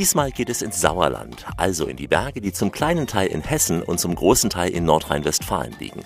Diesmal geht es ins Sauerland, also in die Berge, die zum kleinen Teil in Hessen und zum großen Teil in Nordrhein-Westfalen liegen.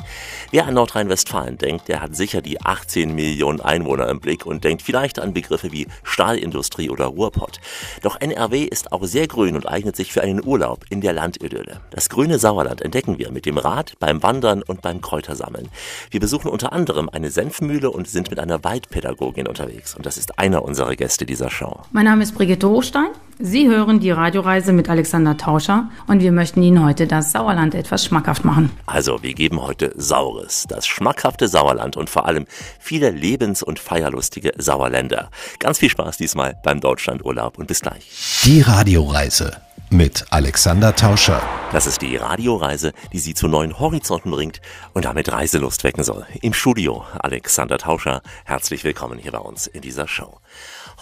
Wer an Nordrhein-Westfalen denkt, der hat sicher die 18 Millionen Einwohner im Blick und denkt vielleicht an Begriffe wie Stahlindustrie oder Ruhrpott. Doch NRW ist auch sehr grün und eignet sich für einen Urlaub in der Landidylle. Das grüne Sauerland entdecken wir mit dem Rad, beim Wandern und beim Kräutersammeln. Wir besuchen unter anderem eine Senfmühle und sind mit einer Waldpädagogin unterwegs. Und das ist einer unserer Gäste dieser Show. Mein Name ist Brigitte Hochstein. Sie hören die Radioreise mit Alexander Tauscher und wir möchten Ihnen heute das Sauerland etwas schmackhaft machen. Also, wir geben heute Saures, das schmackhafte Sauerland und vor allem viele lebens- und feierlustige Sauerländer. Ganz viel Spaß diesmal beim Deutschlandurlaub und bis gleich. Die Radioreise mit Alexander Tauscher. Das ist die Radioreise, die Sie zu neuen Horizonten bringt und damit Reiselust wecken soll. Im Studio Alexander Tauscher. Herzlich willkommen hier bei uns in dieser Show.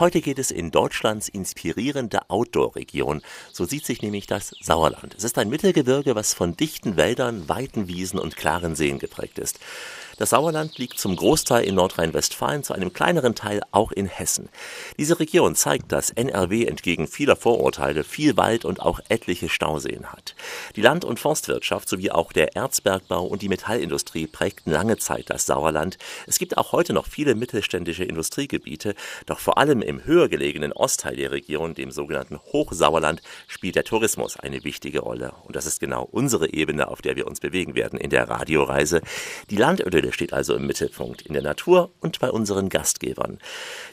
Heute geht es in Deutschlands inspirierende Outdoor-Region. So sieht sich nämlich das Sauerland. Es ist ein Mittelgebirge, was von dichten Wäldern, weiten Wiesen und klaren Seen geprägt ist. Das Sauerland liegt zum Großteil in Nordrhein-Westfalen, zu einem kleineren Teil auch in Hessen. Diese Region zeigt, dass NRW entgegen vieler Vorurteile viel Wald und auch etliche Stauseen hat. Die Land- und Forstwirtschaft sowie auch der Erzbergbau und die Metallindustrie prägten lange Zeit das Sauerland. Es gibt auch heute noch viele mittelständische Industriegebiete, doch vor allem im höher gelegenen Ostteil der Region, dem sogenannten Hochsauerland, spielt der Tourismus eine wichtige Rolle. Und das ist genau unsere Ebene, auf der wir uns bewegen werden in der Radioreise. Die Landidylle steht also im Mittelpunkt, in der Natur und bei unseren Gastgebern.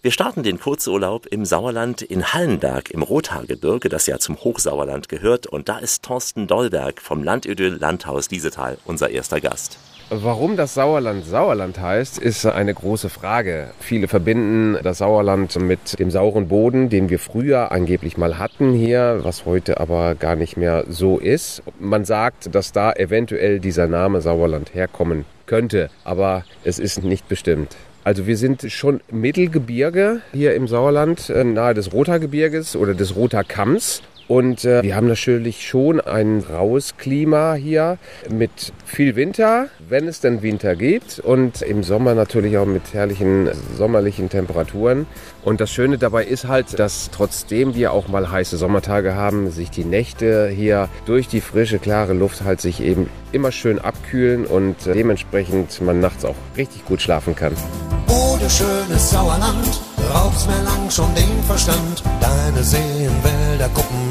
Wir starten den Kurzurlaub im Sauerland in Hallenberg im Rothaargebirge, das ja zum Hochsauerland gehört. Und da ist Thorsten Dollberg vom Landidyll Landhaus Diesetal unser erster Gast. Warum das Sauerland Sauerland heißt, ist eine große Frage. Viele verbinden das Sauerland mit dem sauren Boden, den wir früher angeblich mal hatten hier, was heute aber gar nicht mehr so ist. Man sagt, dass da eventuell dieser Name Sauerland herkommen könnte, aber es ist nicht bestimmt. Also wir sind schon Mittelgebirge hier im Sauerland, äh, nahe des Rothaargebirges oder des Rothaarkamms. Und äh, wir haben natürlich schon ein raues Klima hier mit viel Winter, wenn es denn Winter gibt. Und im Sommer natürlich auch mit herrlichen sommerlichen Temperaturen. Und das Schöne dabei ist halt, dass trotzdem wir auch mal heiße Sommertage haben, sich die Nächte hier durch die frische, klare Luft halt sich eben immer schön abkühlen und äh, dementsprechend man nachts auch richtig gut schlafen kann. Oh, schönes Sauerland, raubst mir lang schon den Verstand. Deine Seen, Wälder, Kuppen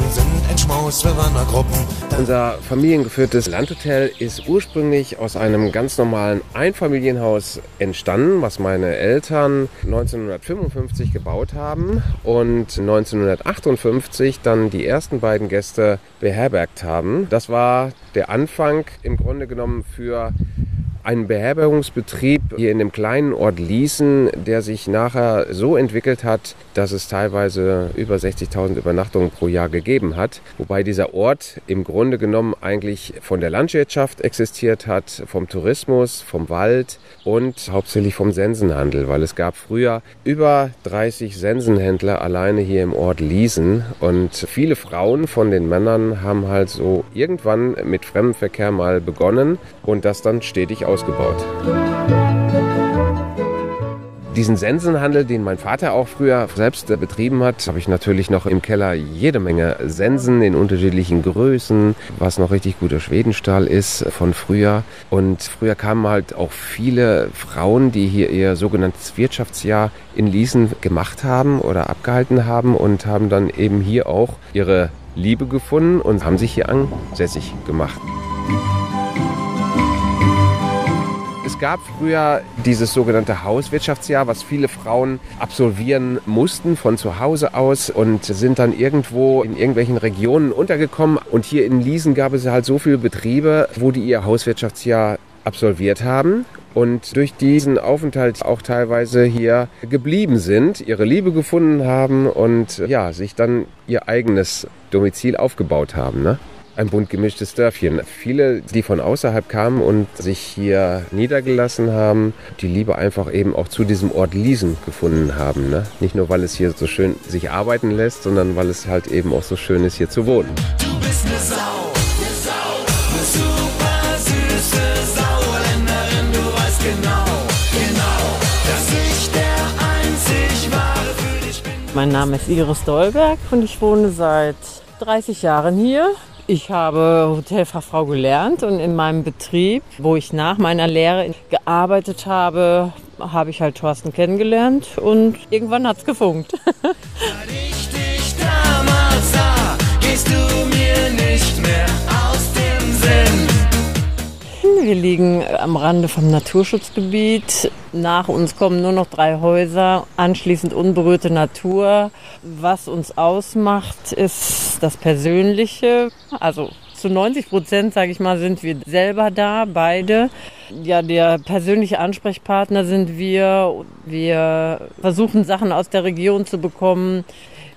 Unser familiengeführtes Landhotel ist ursprünglich aus einem ganz normalen Einfamilienhaus entstanden, was meine Eltern 1955 gebaut haben und 1958 dann die ersten beiden Gäste beherbergt haben. Das war der Anfang im Grunde genommen für einen Beherbergungsbetrieb hier in dem kleinen Ort Liesen, der sich nachher so entwickelt hat, dass es teilweise über 60.000 Übernachtungen pro Jahr gegeben hat. Wobei dieser Ort im Grunde genommen eigentlich von der Landwirtschaft existiert hat, vom Tourismus, vom Wald und hauptsächlich vom Sensenhandel, weil es gab früher über 30 Sensenhändler alleine hier im Ort Liesen und viele Frauen von den Männern haben halt so irgendwann mit Fremdenverkehr mal begonnen und das dann stetig ausgebaut. Diesen Sensenhandel, den mein Vater auch früher selbst betrieben hat, habe ich natürlich noch im Keller jede Menge Sensen in unterschiedlichen Größen, was noch richtig guter Schwedenstahl ist von früher. Und früher kamen halt auch viele Frauen, die hier ihr sogenanntes Wirtschaftsjahr in Liesen gemacht haben oder abgehalten haben und haben dann eben hier auch ihre Liebe gefunden und haben sich hier ansässig gemacht. Es gab früher dieses sogenannte Hauswirtschaftsjahr, was viele Frauen absolvieren mussten von zu Hause aus und sind dann irgendwo in irgendwelchen Regionen untergekommen. Und hier in Liesen gab es halt so viele Betriebe, wo die ihr Hauswirtschaftsjahr absolviert haben und durch diesen Aufenthalt auch teilweise hier geblieben sind, ihre Liebe gefunden haben und ja, sich dann ihr eigenes Domizil aufgebaut haben. Ne? ein bunt gemischtes Dörfchen. Viele, die von außerhalb kamen und sich hier niedergelassen haben, die Liebe einfach eben auch zu diesem Ort Liesen gefunden haben. Ne? Nicht nur, weil es hier so schön sich arbeiten lässt, sondern weil es halt eben auch so schön ist, hier zu wohnen. Du bist eine Sau, eine Sau, eine super süße Sauerländerin, du weißt genau, genau, dass ich der einzig wahre für dich bin. Mein Name ist Iris Dolberg und ich wohne seit 30 Jahren hier ich habe Hotelfachfrau gelernt und in meinem Betrieb, wo ich nach meiner Lehre gearbeitet habe, habe ich halt Thorsten kennengelernt und irgendwann hat es gefunkt. Wir liegen am Rande vom Naturschutzgebiet. Nach uns kommen nur noch drei Häuser, anschließend unberührte Natur. Was uns ausmacht, ist das Persönliche. Also zu 90 Prozent, sage ich mal, sind wir selber da, beide. Ja, der persönliche Ansprechpartner sind wir. Wir versuchen Sachen aus der Region zu bekommen.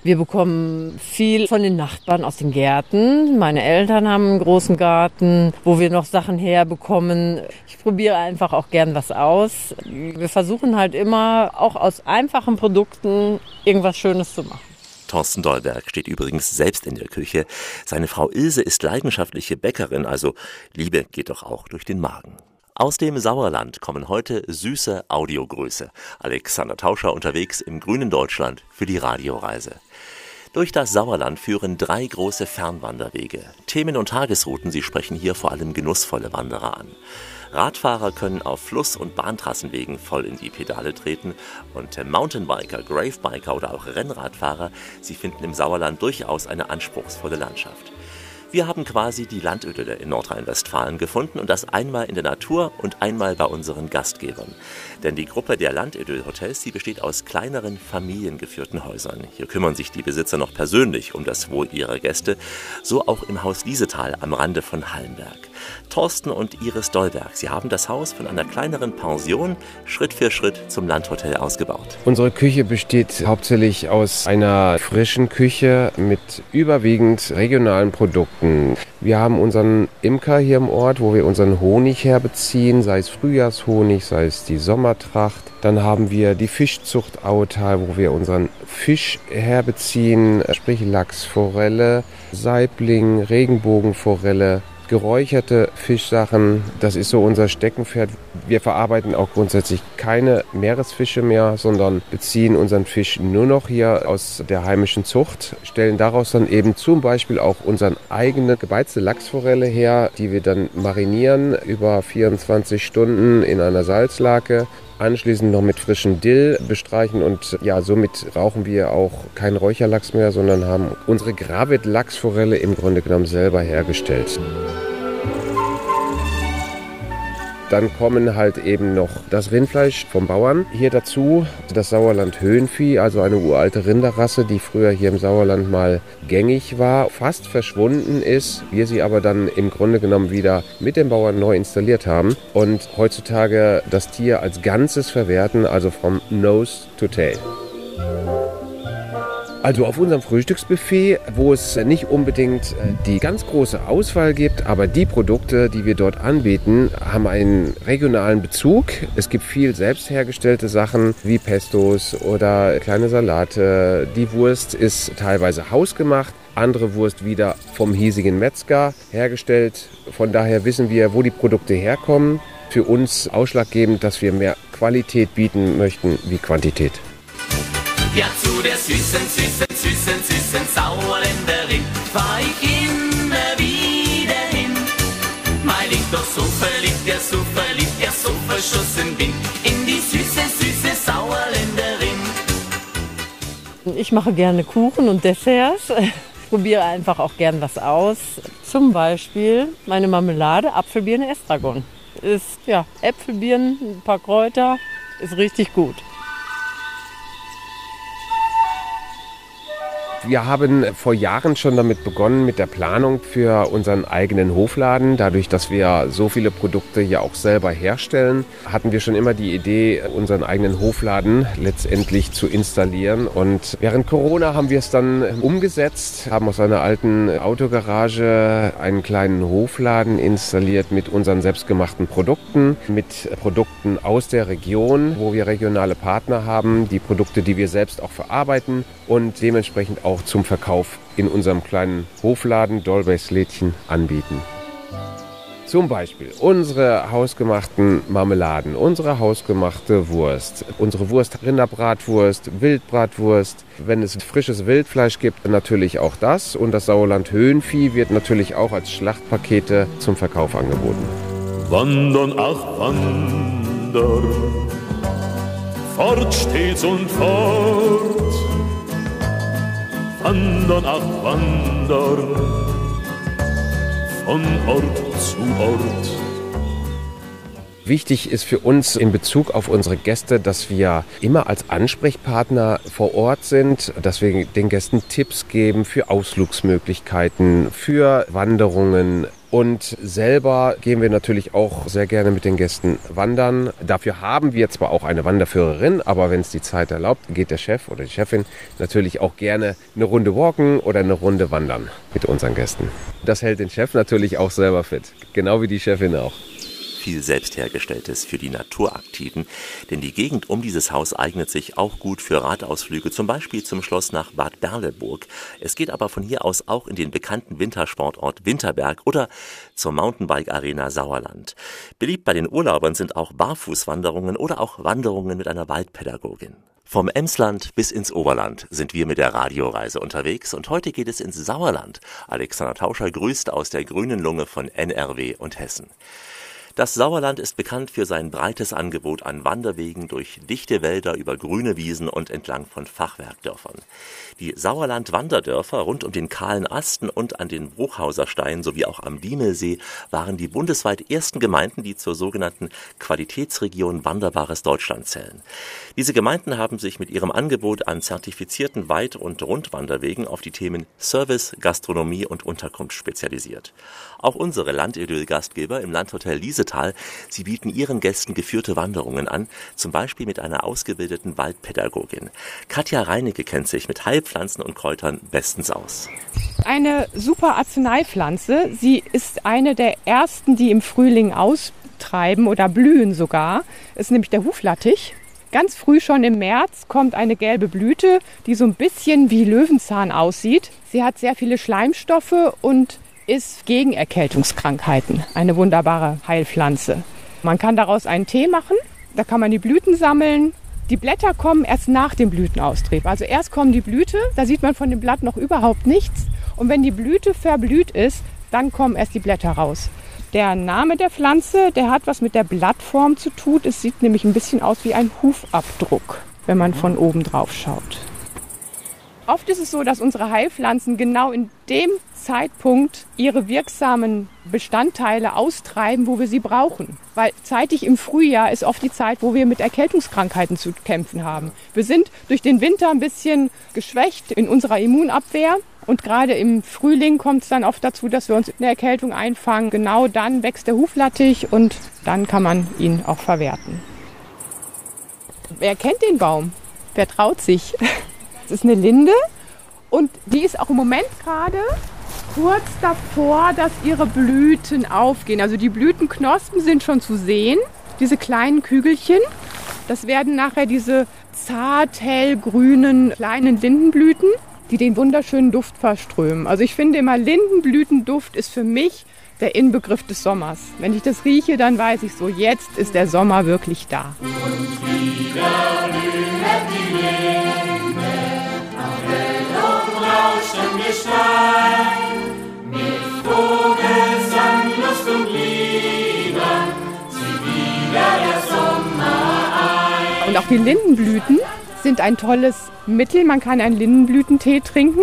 Wir bekommen viel von den Nachbarn aus den Gärten. Meine Eltern haben einen großen Garten, wo wir noch Sachen herbekommen. Ich probiere einfach auch gern was aus. Wir versuchen halt immer, auch aus einfachen Produkten irgendwas Schönes zu machen. Thorsten Dolberg steht übrigens selbst in der Küche. Seine Frau Ilse ist leidenschaftliche Bäckerin, also Liebe geht doch auch durch den Magen. Aus dem Sauerland kommen heute süße Audiogröße. Alexander Tauscher unterwegs im grünen Deutschland für die Radioreise. Durch das Sauerland führen drei große Fernwanderwege. Themen und Tagesrouten, sie sprechen hier vor allem genussvolle Wanderer an. Radfahrer können auf Fluss- und Bahntrassenwegen voll in die Pedale treten und Mountainbiker, Gravebiker oder auch Rennradfahrer, sie finden im Sauerland durchaus eine anspruchsvolle Landschaft. Wir haben quasi die Landidylle in Nordrhein-Westfalen gefunden und das einmal in der Natur und einmal bei unseren Gastgebern. Denn die Gruppe der Landidyll-Hotels, die besteht aus kleineren familiengeführten Häusern. Hier kümmern sich die Besitzer noch persönlich um das Wohl ihrer Gäste, so auch im Haus Liesetal am Rande von Hallenberg. Thorsten und Iris Dolberg, sie haben das Haus von einer kleineren Pension Schritt für Schritt zum Landhotel ausgebaut. Unsere Küche besteht hauptsächlich aus einer frischen Küche mit überwiegend regionalen Produkten. Wir haben unseren Imker hier im Ort, wo wir unseren Honig herbeziehen, sei es Frühjahrshonig, sei es die Sommertracht. Dann haben wir die Fischzucht Autal, wo wir unseren Fisch herbeziehen, sprich Lachs, Forelle, Saibling, Regenbogenforelle geräucherte Fischsachen, das ist so unser Steckenpferd. Wir verarbeiten auch grundsätzlich keine Meeresfische mehr, sondern beziehen unseren Fisch nur noch hier aus der heimischen Zucht, stellen daraus dann eben zum Beispiel auch unseren eigene gebeizte Lachsforelle her, die wir dann marinieren über 24 Stunden in einer Salzlake anschließend noch mit frischem Dill bestreichen und ja, somit rauchen wir auch keinen Räucherlachs mehr, sondern haben unsere Gravit Lachsforelle im Grunde genommen selber hergestellt. Dann kommen halt eben noch das Rindfleisch vom Bauern hier dazu, das Sauerland Höhenvieh, also eine uralte Rinderrasse, die früher hier im Sauerland mal gängig war, fast verschwunden ist, wir sie aber dann im Grunde genommen wieder mit den Bauern neu installiert haben und heutzutage das Tier als Ganzes verwerten, also vom Nose to Tail. Also auf unserem Frühstücksbuffet, wo es nicht unbedingt äh, die ganz große Auswahl gibt, aber die Produkte, die wir dort anbieten, haben einen regionalen Bezug. Es gibt viel selbst hergestellte Sachen wie Pestos oder kleine Salate. Die Wurst ist teilweise hausgemacht. Andere Wurst wieder vom hiesigen Metzger hergestellt. Von daher wissen wir, wo die Produkte herkommen. Für uns ausschlaggebend, dass wir mehr Qualität bieten möchten wie Quantität. Ja, zu der süßen, süßen, süßen, süßen Sauerländerin fahr ich immer wieder hin. Weil ich doch so verliebt, ja so verliebt, ja so verschossen bin in die süße, süße Sauerländerin. Ich mache gerne Kuchen und Desserts. Probiere einfach auch gern was aus. Zum Beispiel meine Marmelade Apfelbirne Estragon. Ist ja Äpfelbirnen, ein paar Kräuter, ist richtig gut. Wir haben vor Jahren schon damit begonnen mit der Planung für unseren eigenen Hofladen. Dadurch, dass wir so viele Produkte hier auch selber herstellen, hatten wir schon immer die Idee, unseren eigenen Hofladen letztendlich zu installieren. Und während Corona haben wir es dann umgesetzt, haben aus einer alten Autogarage einen kleinen Hofladen installiert mit unseren selbstgemachten Produkten, mit Produkten aus der Region, wo wir regionale Partner haben, die Produkte, die wir selbst auch verarbeiten und dementsprechend auch zum Verkauf in unserem kleinen Hofladen Dolbeys Lädchen anbieten. Zum Beispiel unsere hausgemachten Marmeladen, unsere hausgemachte Wurst, unsere Wurst, Rinderbratwurst, Wildbratwurst. Wenn es frisches Wildfleisch gibt, natürlich auch das. Und das Sauerland Höhenvieh wird natürlich auch als Schlachtpakete zum Verkauf angeboten. Wandern, ach wandern, fort stets und fort. Ach wandern von Ort zu Ort. Wichtig ist für uns in Bezug auf unsere Gäste, dass wir immer als Ansprechpartner vor Ort sind, dass wir den Gästen Tipps geben für Ausflugsmöglichkeiten, für Wanderungen, und selber gehen wir natürlich auch sehr gerne mit den Gästen wandern. Dafür haben wir zwar auch eine Wanderführerin, aber wenn es die Zeit erlaubt, geht der Chef oder die Chefin natürlich auch gerne eine Runde walken oder eine Runde wandern mit unseren Gästen. Das hält den Chef natürlich auch selber fit, genau wie die Chefin auch viel Selbsthergestelltes für die Naturaktiven, denn die Gegend um dieses Haus eignet sich auch gut für Radausflüge, zum Beispiel zum Schloss nach Bad Berleburg. Es geht aber von hier aus auch in den bekannten Wintersportort Winterberg oder zur Mountainbike Arena Sauerland. Beliebt bei den Urlaubern sind auch Barfußwanderungen oder auch Wanderungen mit einer Waldpädagogin. Vom Emsland bis ins Oberland sind wir mit der Radioreise unterwegs und heute geht es ins Sauerland. Alexander Tauscher grüßt aus der grünen Lunge von NRW und Hessen. Das Sauerland ist bekannt für sein breites Angebot an Wanderwegen durch dichte Wälder über grüne Wiesen und entlang von Fachwerkdörfern. Die Sauerland-Wanderdörfer rund um den kahlen Asten und an den Bruchhauser Stein sowie auch am Diemelsee waren die bundesweit ersten Gemeinden, die zur sogenannten Qualitätsregion Wanderbares Deutschland zählen. Diese Gemeinden haben sich mit ihrem Angebot an zertifizierten Weit- und Rundwanderwegen auf die Themen Service, Gastronomie und Unterkunft spezialisiert. Auch unsere Landidyll-Gastgeber im Landhotel Liesetal, sie bieten ihren Gästen geführte Wanderungen an, zum Beispiel mit einer ausgebildeten Waldpädagogin. Katja Reinecke kennt sich mit Heilpflanzen und Kräutern bestens aus. Eine super Arzneipflanze. Sie ist eine der ersten, die im Frühling austreiben oder blühen sogar. Ist nämlich der Huflattich. Ganz früh schon im März kommt eine gelbe Blüte, die so ein bisschen wie Löwenzahn aussieht. Sie hat sehr viele Schleimstoffe und ist gegen Erkältungskrankheiten eine wunderbare Heilpflanze. Man kann daraus einen Tee machen, da kann man die Blüten sammeln. Die Blätter kommen erst nach dem Blütenaustrieb. Also erst kommen die Blüte, da sieht man von dem Blatt noch überhaupt nichts. Und wenn die Blüte verblüht ist, dann kommen erst die Blätter raus. Der Name der Pflanze, der hat was mit der Blattform zu tun. Es sieht nämlich ein bisschen aus wie ein Hufabdruck, wenn man von oben drauf schaut. Oft ist es so, dass unsere Heilpflanzen genau in dem Zeitpunkt ihre wirksamen Bestandteile austreiben, wo wir sie brauchen. Weil zeitig im Frühjahr ist oft die Zeit, wo wir mit Erkältungskrankheiten zu kämpfen haben. Wir sind durch den Winter ein bisschen geschwächt in unserer Immunabwehr. Und gerade im Frühling kommt es dann oft dazu, dass wir uns eine Erkältung einfangen. Genau dann wächst der Huflattich und dann kann man ihn auch verwerten. Wer kennt den Baum? Wer traut sich? Ist eine Linde und die ist auch im Moment gerade kurz davor, dass ihre Blüten aufgehen. Also die Blütenknospen sind schon zu sehen, diese kleinen Kügelchen. Das werden nachher diese zart hellgrünen kleinen Lindenblüten, die den wunderschönen Duft verströmen. Also ich finde immer Lindenblütenduft ist für mich der Inbegriff des Sommers. Wenn ich das rieche, dann weiß ich so, jetzt ist der Sommer wirklich da. Und wieder blüht die rauschem Gestein, mit Vogelsang, Lust und Liedern, zieht wieder der Sommer ein. Und auch die Lindenblüten sind ein tolles Mittel. Man kann einen Lindenblütentee trinken.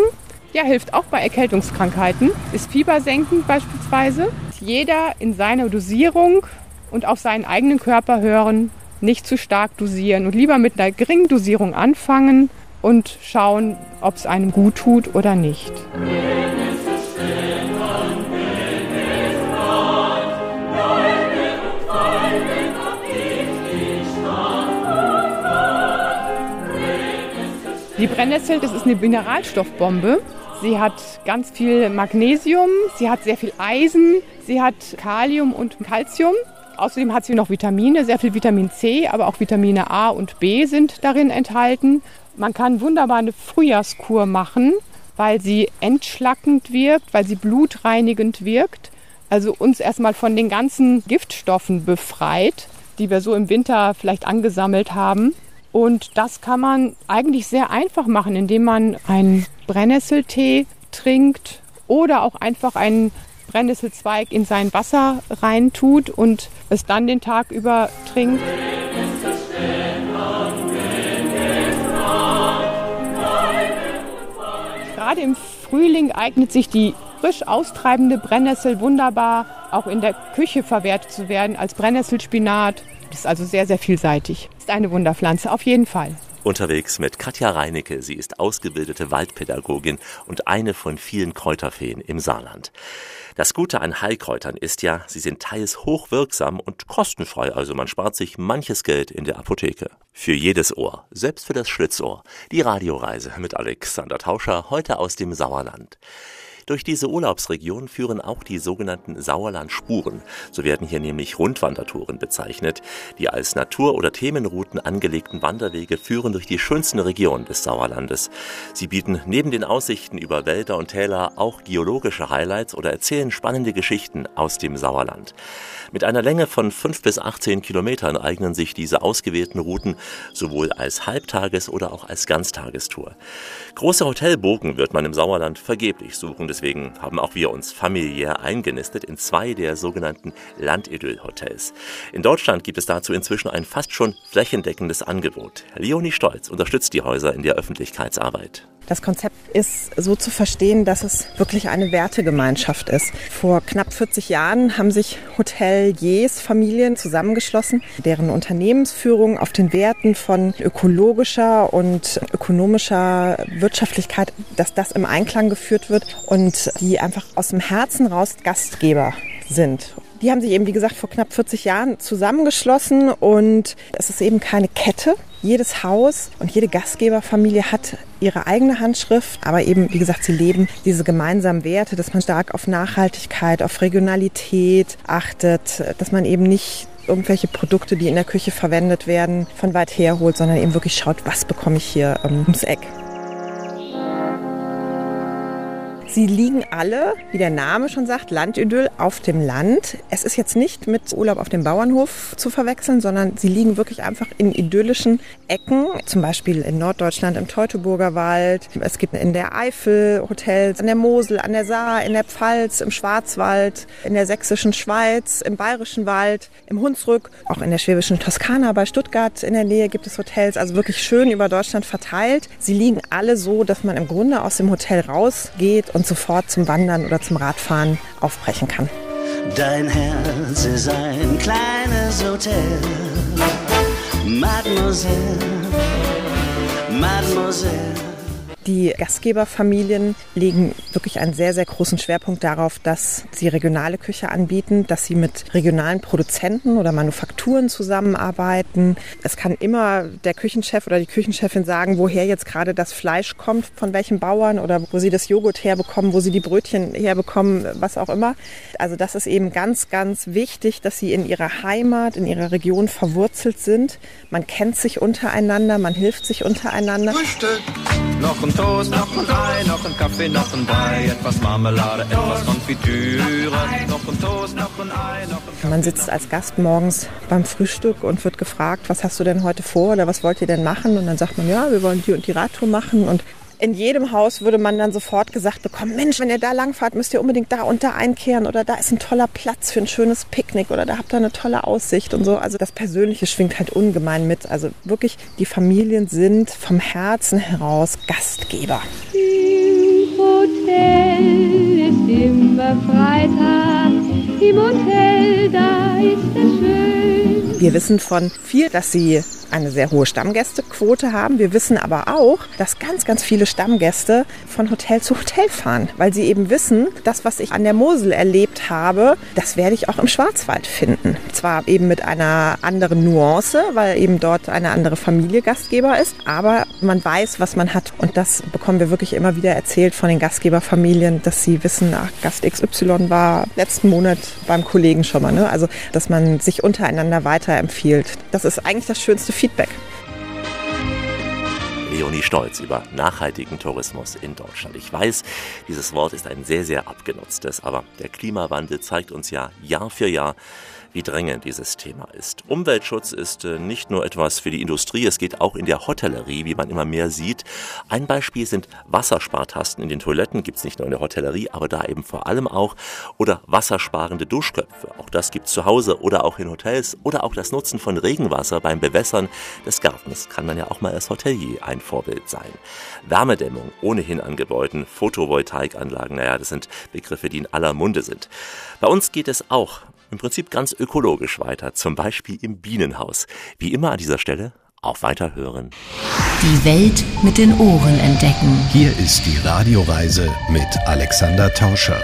Ja, hilft auch bei Erkältungskrankheiten, ist fiebersenkend beispielsweise. Jeder in seiner Dosierung und auf seinen eigenen Körper hören, nicht zu stark dosieren und lieber mit einer geringen Dosierung anfangen und schauen, ob es einem gut tut oder nicht. Die Brennnessel, das ist eine Mineralstoffbombe. Sie hat ganz viel Magnesium, sie hat sehr viel Eisen, sie hat Kalium und Calcium. Außerdem hat sie noch Vitamine, sehr viel Vitamin C, aber auch Vitamine A und B sind darin enthalten. Man kann wunderbar eine Frühjahrskur machen, weil sie entschlackend wirkt, weil sie blutreinigend wirkt. Also uns erstmal von den ganzen Giftstoffen befreit, die wir so im Winter vielleicht angesammelt haben. Und das kann man eigentlich sehr einfach machen, indem man einen Brennnesseltee trinkt oder auch einfach einen Brennnesselzweig in sein Wasser reintut und es dann den Tag über trinkt. Gerade im Frühling eignet sich die frisch austreibende Brennnessel wunderbar auch in der Küche verwertet zu werden als Brennnesselspinat. Das ist also sehr, sehr vielseitig. Ist eine Wunderpflanze, auf jeden Fall. Unterwegs mit Katja Reinecke. Sie ist ausgebildete Waldpädagogin und eine von vielen Kräuterfeen im Saarland. Das Gute an Heilkräutern ist ja, sie sind teils hochwirksam und kostenfrei, also man spart sich manches Geld in der Apotheke. Für jedes Ohr, selbst für das Schlitzohr. Die Radioreise mit Alexander Tauscher, heute aus dem Sauerland. Durch diese Urlaubsregion führen auch die sogenannten Sauerlandspuren. So werden hier nämlich Rundwandertouren bezeichnet. Die als Natur- oder Themenrouten angelegten Wanderwege führen durch die schönsten Regionen des Sauerlandes. Sie bieten neben den Aussichten über Wälder und Täler auch geologische Highlights oder erzählen spannende Geschichten aus dem Sauerland. Mit einer Länge von 5 bis 18 Kilometern eignen sich diese ausgewählten Routen sowohl als Halbtages- oder auch als Ganztagestour. Große Hotelburgen wird man im Sauerland vergeblich suchen. Deswegen haben auch wir uns familiär eingenistet in zwei der sogenannten Landidyll-Hotels. In Deutschland gibt es dazu inzwischen ein fast schon flächendeckendes Angebot. Leonie Stolz unterstützt die Häuser in der Öffentlichkeitsarbeit. Das Konzept ist so zu verstehen, dass es wirklich eine Wertegemeinschaft ist. Vor knapp 40 Jahren haben sich Hoteliers, Familien zusammengeschlossen, deren Unternehmensführung auf den Werten von ökologischer und ökonomischer Wirtschaftlichkeit, dass das im Einklang geführt wird und die einfach aus dem Herzen raus Gastgeber sind. Die haben sich eben, wie gesagt, vor knapp 40 Jahren zusammengeschlossen und es ist eben keine Kette. Jedes Haus und jede Gastgeberfamilie hat ihre eigene Handschrift, aber eben, wie gesagt, sie leben diese gemeinsamen Werte, dass man stark auf Nachhaltigkeit, auf Regionalität achtet, dass man eben nicht irgendwelche Produkte, die in der Küche verwendet werden, von weit her holt, sondern eben wirklich schaut, was bekomme ich hier ähm, ums Eck. Sie liegen alle, wie der Name schon sagt, Landidyll auf dem Land. Es ist jetzt nicht mit Urlaub auf dem Bauernhof zu verwechseln, sondern sie liegen wirklich einfach in idyllischen Ecken, zum Beispiel in Norddeutschland im Teutoburger Wald. Es gibt in der Eifel Hotels, an der Mosel, an der Saar, in der Pfalz, im Schwarzwald, in der sächsischen Schweiz, im bayerischen Wald, im Hunsrück, auch in der schwäbischen Toskana bei Stuttgart in der Nähe gibt es Hotels, also wirklich schön über Deutschland verteilt. Sie liegen alle so, dass man im Grunde aus dem Hotel rausgeht und sofort zum Wandern oder zum Radfahren aufbrechen kann. Dein Herz ist ein kleines Hotel, Mademoiselle, Mademoiselle. Die Gastgeberfamilien legen wirklich einen sehr, sehr großen Schwerpunkt darauf, dass sie regionale Küche anbieten, dass sie mit regionalen Produzenten oder Manufakturen zusammenarbeiten. Es kann immer der Küchenchef oder die Küchenchefin sagen, woher jetzt gerade das Fleisch kommt, von welchem Bauern oder wo sie das Joghurt herbekommen, wo sie die Brötchen herbekommen, was auch immer. Also das ist eben ganz, ganz wichtig, dass sie in ihrer Heimat, in ihrer Region verwurzelt sind. Man kennt sich untereinander, man hilft sich untereinander. Frühstück, noch ein Toast, noch ein Ei, noch ein Kaffee, noch ein Brei, etwas Marmelade, etwas Konfitüre, noch ein Toast, noch ein Ei, noch ein Man sitzt als Gast morgens beim Frühstück und wird gefragt, was hast du denn heute vor oder was wollt ihr denn machen? Und dann sagt man, ja, wir wollen die und die Radtour machen und in jedem Haus würde man dann sofort gesagt bekommen, Mensch, wenn ihr da langfahrt, müsst ihr unbedingt da und da einkehren oder da ist ein toller Platz für ein schönes Picknick oder da habt ihr eine tolle Aussicht und so. Also das Persönliche schwingt halt ungemein mit. Also wirklich, die Familien sind vom Herzen heraus Gastgeber. Im Hotel ist immer Freitag, im Hotel da ist es schön. Wir wissen von viel, dass sie eine sehr hohe Stammgästequote haben. Wir wissen aber auch, dass ganz, ganz viele Stammgäste von Hotel zu Hotel fahren, weil sie eben wissen, das, was ich an der Mosel erlebt habe, das werde ich auch im Schwarzwald finden. Zwar eben mit einer anderen Nuance, weil eben dort eine andere Familie Gastgeber ist, aber man weiß, was man hat. Und das bekommen wir wirklich immer wieder erzählt von den Gastgeberfamilien, dass sie wissen, ach, Gast XY war letzten Monat beim Kollegen schon mal. Ne? Also, dass man sich untereinander weiterempfiehlt. Das ist eigentlich das schönste Feedback. Leonie Stolz über nachhaltigen Tourismus in Deutschland. Ich weiß, dieses Wort ist ein sehr, sehr abgenutztes, aber der Klimawandel zeigt uns ja Jahr für Jahr, wie drängend dieses Thema ist. Umweltschutz ist äh, nicht nur etwas für die Industrie, es geht auch in der Hotellerie, wie man immer mehr sieht. Ein Beispiel sind Wasserspartasten in den Toiletten, gibt es nicht nur in der Hotellerie, aber da eben vor allem auch. Oder wassersparende Duschköpfe, auch das gibt es zu Hause oder auch in Hotels. Oder auch das Nutzen von Regenwasser beim Bewässern des Gartens kann man ja auch mal als Hotelier ein Vorbild sein. Wärmedämmung ohnehin an Gebäuden, Photovoltaikanlagen, naja, das sind Begriffe, die in aller Munde sind. Bei uns geht es auch im Prinzip ganz ökologisch weiter, zum Beispiel im Bienenhaus. Wie immer an dieser Stelle auf Weiterhören. Die Welt mit den Ohren entdecken. Hier ist die Radioreise mit Alexander Tauscher.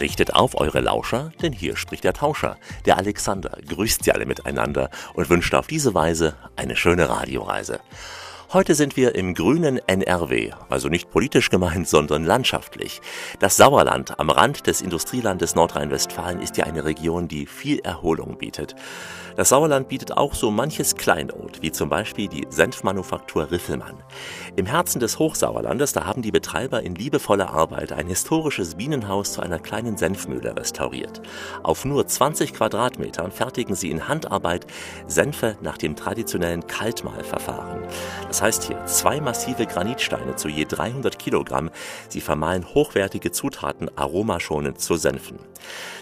Richtet auf eure Lauscher, denn hier spricht der Tauscher. Der Alexander grüßt sie alle miteinander und wünscht auf diese Weise eine schöne Radioreise. Heute sind wir im grünen NRW, also nicht politisch gemeint, sondern landschaftlich. Das Sauerland am Rand des Industrielandes Nordrhein-Westfalen ist ja eine Region, die viel Erholung bietet. Das Sauerland bietet auch so manches Kleinod, wie zum Beispiel die Senfmanufaktur Riffelmann. Im Herzen des Hochsauerlandes, da haben die Betreiber in liebevoller Arbeit ein historisches Bienenhaus zu einer kleinen Senfmühle restauriert. Auf nur 20 Quadratmetern fertigen sie in Handarbeit Senfe nach dem traditionellen Kaltmahlverfahren. Das heißt hier zwei massive Granitsteine zu je 300 Kilogramm. Sie vermahlen hochwertige Zutaten aromaschonend zu Senfen.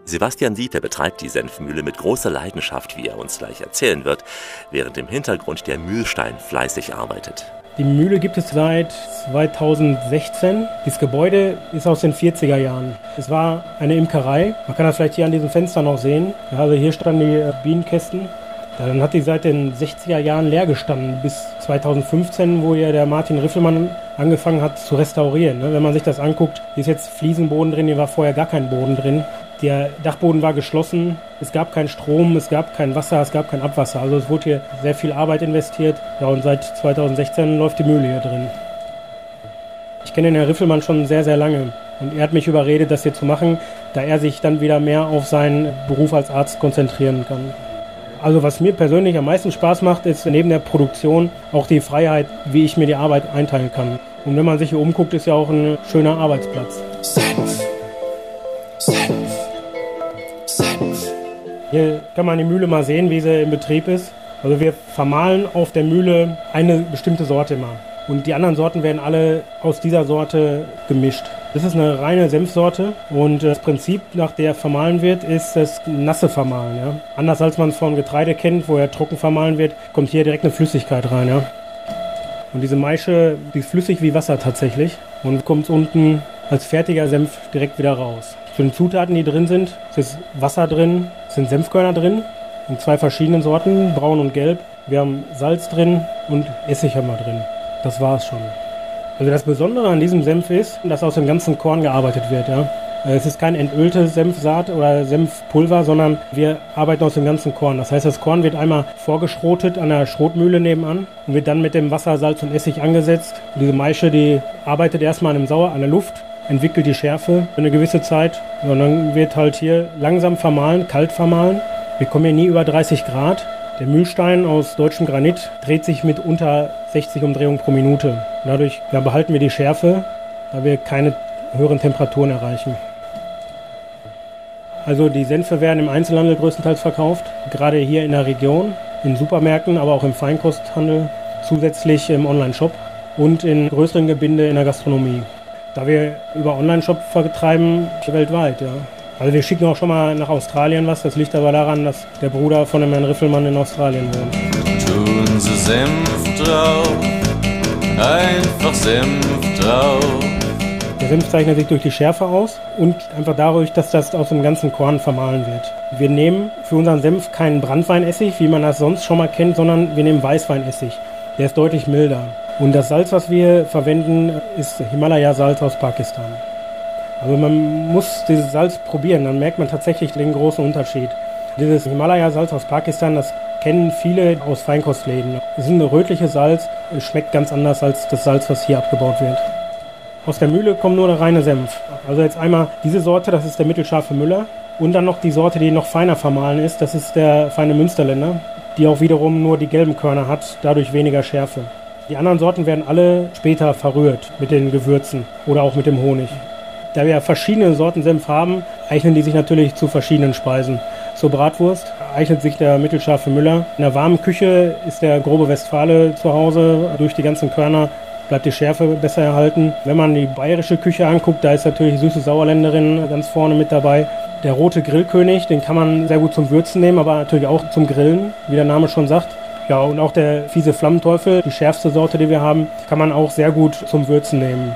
Sebastian Siete betreibt die Senfmühle mit großer Leidenschaft, wie er uns gleich erzählen wird, während im Hintergrund der Mühlstein fleißig arbeitet. Die Mühle gibt es seit 2016. Das Gebäude ist aus den 40er Jahren. Es war eine Imkerei. Man kann das vielleicht hier an diesem Fenster noch sehen. Also hier standen die äh, Dann hat die seit den 60er Jahren leer gestanden, bis 2015, wo ja der Martin Riffelmann angefangen hat zu restaurieren. Ne? Wenn man sich das anguckt, hier ist jetzt Fliesenboden drin, hier war vorher gar kein Boden drin. Der Dachboden war geschlossen, es gab keinen Strom, es gab kein Wasser, es gab kein Abwasser. Also es wurde hier sehr viel Arbeit investiert. Ja, und seit 2016 läuft die Mühle hier drin. Ich kenne den Herrn Riffelmann schon sehr, sehr lange. Und er hat mich überredet, das hier zu machen, da er sich dann wieder mehr auf seinen Beruf als Arzt konzentrieren kann. Also was mir persönlich am meisten Spaß macht, ist neben der Produktion auch die Freiheit, wie ich mir die Arbeit einteilen kann. Und wenn man sich hier umguckt, ist ja auch ein schöner Arbeitsplatz. Senf. Senf. Hier kann man die Mühle mal sehen, wie sie in Betrieb ist. Also wir vermahlen auf der Mühle eine bestimmte Sorte immer. Und die anderen Sorten werden alle aus dieser Sorte gemischt. Das ist eine reine Senfsorte und das Prinzip, nach der vermahlen wird, ist das nasse Vermahlen. Ja. Anders als man es von Getreide kennt, wo er trocken vermahlen wird, kommt hier direkt eine Flüssigkeit rein. Ja. Und diese Maische, die ist flüssig wie Wasser tatsächlich und kommt unten als fertiger Senf direkt wieder raus. Zu den Zutaten, die drin sind, ist Wasser drin, sind Senfkörner drin, in zwei verschiedenen Sorten, braun und gelb. Wir haben Salz drin und Essig haben wir drin. Das war es schon. Also das Besondere an diesem Senf ist, dass aus dem ganzen Korn gearbeitet wird. Ja. Es ist kein entölte Senfsaat oder Senfpulver, sondern wir arbeiten aus dem ganzen Korn. Das heißt, das Korn wird einmal vorgeschrotet an der Schrotmühle nebenan und wird dann mit dem Wasser, Salz und Essig angesetzt. Und diese Maische, die arbeitet erstmal an dem Sauer, an der Luft entwickelt die Schärfe für eine gewisse Zeit. Und dann wird halt hier langsam vermahlen, kalt vermahlen. Wir kommen hier nie über 30 Grad. Der Mühlstein aus deutschem Granit dreht sich mit unter 60 Umdrehungen pro Minute. Dadurch ja, behalten wir die Schärfe, da wir keine höheren Temperaturen erreichen. Also die Senfe werden im Einzelhandel größtenteils verkauft, gerade hier in der Region, in Supermärkten, aber auch im Feinkosthandel, zusätzlich im Online-Shop und in größeren Gebinde in der Gastronomie. Da wir über Online-Shop vertreiben, weltweit, ja. Also wir schicken auch schon mal nach Australien was. Das liegt aber daran, dass der Bruder von dem Herrn Riffelmann in Australien wohnt. Tun Sie Senf drauf, einfach Senf drauf. Der Senf zeichnet sich durch die Schärfe aus und einfach dadurch, dass das aus dem ganzen Korn vermahlen wird. Wir nehmen für unseren Senf keinen Brandweinessig, wie man das sonst schon mal kennt, sondern wir nehmen Weißweinessig. Der ist deutlich milder. Und das Salz, was wir verwenden, ist Himalaya-Salz aus Pakistan. Also man muss dieses Salz probieren, dann merkt man tatsächlich den großen Unterschied. Dieses Himalaya-Salz aus Pakistan, das kennen viele aus Feinkostläden. Es ist ein rötliches Salz, es schmeckt ganz anders als das Salz, was hier abgebaut wird. Aus der Mühle kommt nur der reine Senf. Also jetzt einmal diese Sorte, das ist der mittelscharfe Müller. Und dann noch die Sorte, die noch feiner vermahlen ist, das ist der feine Münsterländer, die auch wiederum nur die gelben Körner hat, dadurch weniger Schärfe. Die anderen Sorten werden alle später verrührt mit den Gewürzen oder auch mit dem Honig. Da wir verschiedene Sorten Senf haben, eignen die sich natürlich zu verschiedenen Speisen. Zur Bratwurst eignet sich der mittelscharfe Müller. In der warmen Küche ist der grobe Westfale zu Hause. Durch die ganzen Körner bleibt die Schärfe besser erhalten. Wenn man die bayerische Küche anguckt, da ist natürlich süße Sauerländerin ganz vorne mit dabei. Der rote Grillkönig, den kann man sehr gut zum Würzen nehmen, aber natürlich auch zum Grillen, wie der Name schon sagt. Ja, und auch der fiese Flammenteufel, die schärfste Sorte, die wir haben, kann man auch sehr gut zum Würzen nehmen.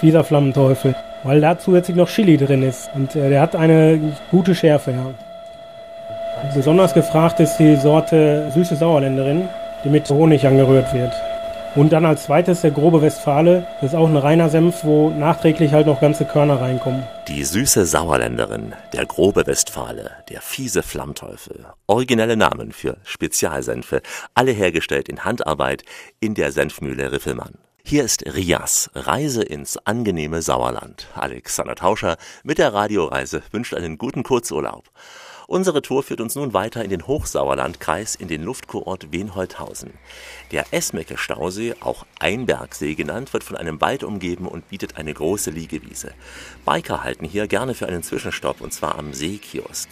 Fieser Flammenteufel, weil da zusätzlich noch Chili drin ist. Und äh, der hat eine gute Schärfe, ja. Besonders gefragt ist die Sorte süße Sauerländerin, die mit Honig angerührt wird. Und dann als zweites der grobe Westfale. Das ist auch ein reiner Senf, wo nachträglich halt noch ganze Körner reinkommen. Die süße Sauerländerin, der grobe Westfale, der fiese Flammteufel. Originelle Namen für Spezialsenfe, alle hergestellt in Handarbeit in der Senfmühle Riffelmann. Hier ist Rias, Reise ins angenehme Sauerland. Alexander Tauscher mit der Radioreise wünscht einen guten Kurzurlaub. Unsere Tour führt uns nun weiter in den Hochsauerlandkreis in den Luftkurort Wenholthausen. Der Esmecke Stausee, auch Einbergsee genannt, wird von einem Wald umgeben und bietet eine große Liegewiese. Biker halten hier gerne für einen Zwischenstopp und zwar am Seekiosk.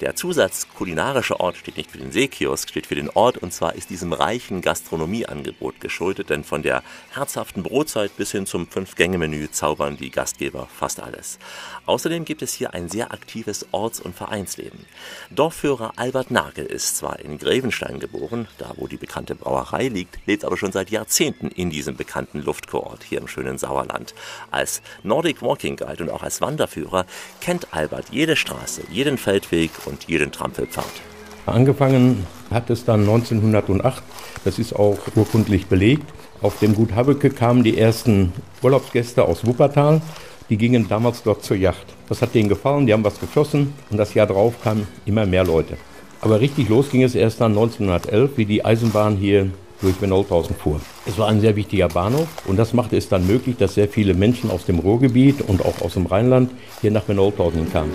Der Zusatz kulinarischer Ort steht nicht für den Seekiosk, steht für den Ort und zwar ist diesem reichen Gastronomieangebot geschuldet, denn von der herzhaften Brotzeit bis hin zum Fünf-Gänge-Menü zaubern die Gastgeber fast alles. Außerdem gibt es hier ein sehr aktives Orts- und Vereinsleben. Dorfführer Albert Nagel ist zwar in Grevenstein geboren, da wo die bekannte Brauerei liegt, lebt aber schon seit Jahrzehnten in diesem bekannten Luftkurort hier im schönen Sauerland. Als Nordic Walking Guide und auch als Wanderführer kennt Albert jede Straße, jeden Feldweg und jeden Trampelpfad. Angefangen hat es dann 1908, das ist auch urkundlich belegt. Auf dem Gut Habbeke kamen die ersten Urlaubsgäste aus Wuppertal. Die gingen damals dort zur Yacht. Das hat denen gefallen, die haben was geschossen und das Jahr drauf kamen immer mehr Leute. Aber richtig los ging es erst dann 1911, wie die Eisenbahn hier durch Wenolthausen fuhr. Es war ein sehr wichtiger Bahnhof und das machte es dann möglich, dass sehr viele Menschen aus dem Ruhrgebiet und auch aus dem Rheinland hier nach Wenolthausen kamen.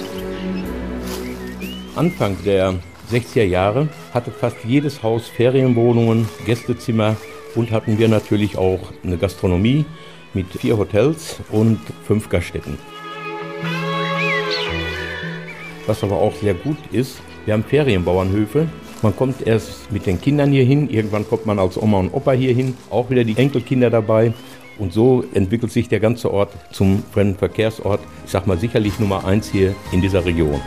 Anfang der 60er Jahre hatte fast jedes Haus Ferienwohnungen, Gästezimmer und hatten wir natürlich auch eine Gastronomie mit vier Hotels und fünf Gaststätten. Was aber auch sehr gut ist, wir haben Ferienbauernhöfe. Man kommt erst mit den Kindern hier hin, irgendwann kommt man als Oma und Opa hier hin, auch wieder die Enkelkinder dabei. Und so entwickelt sich der ganze Ort zum Fremdenverkehrsort, ich sag mal sicherlich Nummer eins hier in dieser Region.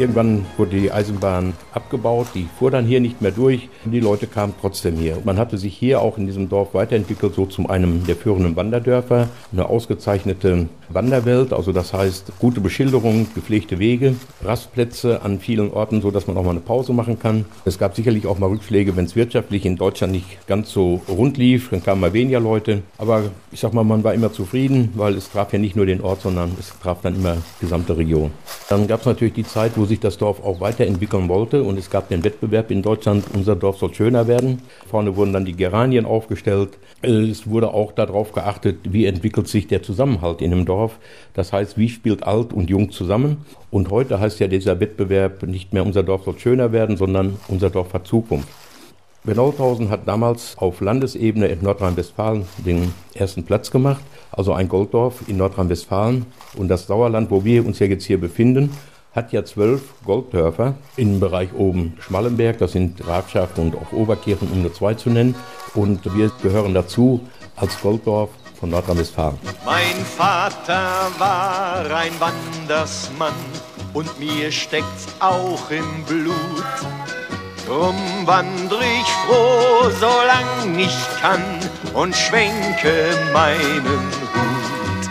Irgendwann wurde die Eisenbahn abgebaut, die fuhr dann hier nicht mehr durch. Die Leute kamen trotzdem hier. Man hatte sich hier auch in diesem Dorf weiterentwickelt, so zu einem der führenden Wanderdörfer. Eine ausgezeichnete Wanderwelt, also das heißt gute Beschilderung, gepflegte Wege, Rastplätze an vielen Orten, so dass man auch mal eine Pause machen kann. Es gab sicherlich auch mal Rückschläge, wenn es wirtschaftlich in Deutschland nicht ganz so rund lief, dann kamen mal weniger Leute. Aber ich sag mal, man war immer zufrieden, weil es traf ja nicht nur den Ort, sondern es traf dann immer die gesamte Region. Dann gab es natürlich die Zeit, wo sich das Dorf auch weiterentwickeln wollte und es gab den Wettbewerb in Deutschland, unser Dorf soll schöner werden. Vorne wurden dann die Geranien aufgestellt. Es wurde auch darauf geachtet, wie entwickelt sich der Zusammenhalt in einem Dorf. Das heißt, wie spielt alt und jung zusammen? Und heute heißt ja dieser Wettbewerb nicht mehr unser Dorf soll schöner werden, sondern unser Dorf hat Zukunft. Benauthausen hat damals auf Landesebene in Nordrhein-Westfalen den ersten Platz gemacht, also ein Golddorf in Nordrhein-Westfalen. Und das Sauerland, wo wir uns ja jetzt hier befinden, hat ja zwölf Golddörfer im Bereich oben Schmallenberg, das sind Grafschaft und auch Oberkirchen, um nur zwei zu nennen. Und wir gehören dazu als Golddorf von Nordrhein-Westfalen. Mein Vater war ein Wandersmann und mir steckt's auch im Blut. Drum wandre ich froh, solang ich kann und schwenke meinen Hut.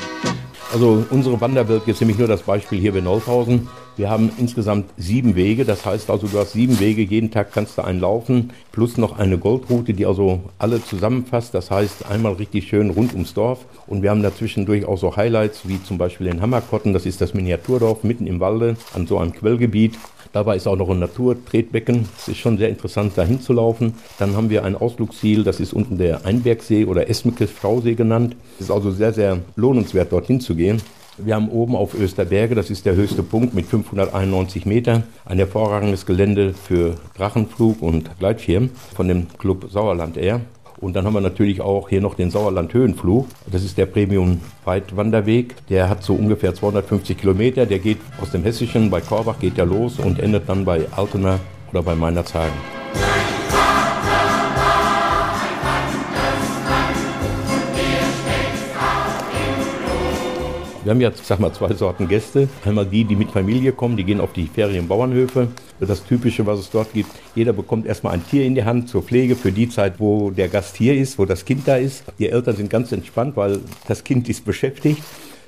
Also unsere Wanderwelt, jetzt nehme ich nur das Beispiel hier bei Nolfhausen, Wir haben insgesamt sieben Wege, das heißt also, du hast sieben Wege, jeden Tag kannst du einen laufen, plus noch eine Goldroute, die also alle zusammenfasst. Das heißt, einmal richtig schön rund ums Dorf. Und wir haben dazwischendurch auch so Highlights, wie zum Beispiel in Hammerkotten, das ist das Miniaturdorf mitten im Walde, an so einem Quellgebiet. Dabei ist auch noch ein Naturtretbecken. Es ist schon sehr interessant, da hinzulaufen. Dann haben wir ein Ausflugsziel, das ist unten der Einbergsee oder Esmekes Stausee genannt. Es ist also sehr, sehr lohnenswert, dorthin zu gehen. Wir haben oben auf Österberge, das ist der höchste Punkt mit 591 Meter, ein hervorragendes Gelände für Drachenflug und Gleitschirm von dem Club Sauerland Air. Und dann haben wir natürlich auch hier noch den Sauerland Höhenflug. Das ist der Premium Weitwanderweg. Der hat so ungefähr 250 Kilometer. Der geht aus dem Hessischen, bei Korbach geht der los und endet dann bei Altena oder bei Meinerzhagen. Wir haben jetzt, sag mal, zwei Sorten Gäste. Einmal die, die mit Familie kommen, die gehen auf die Ferienbauernhöfe. Das Typische, was es dort gibt, jeder bekommt erstmal ein Tier in die Hand zur Pflege für die Zeit, wo der Gast hier ist, wo das Kind da ist. Die Eltern sind ganz entspannt, weil das Kind ist beschäftigt.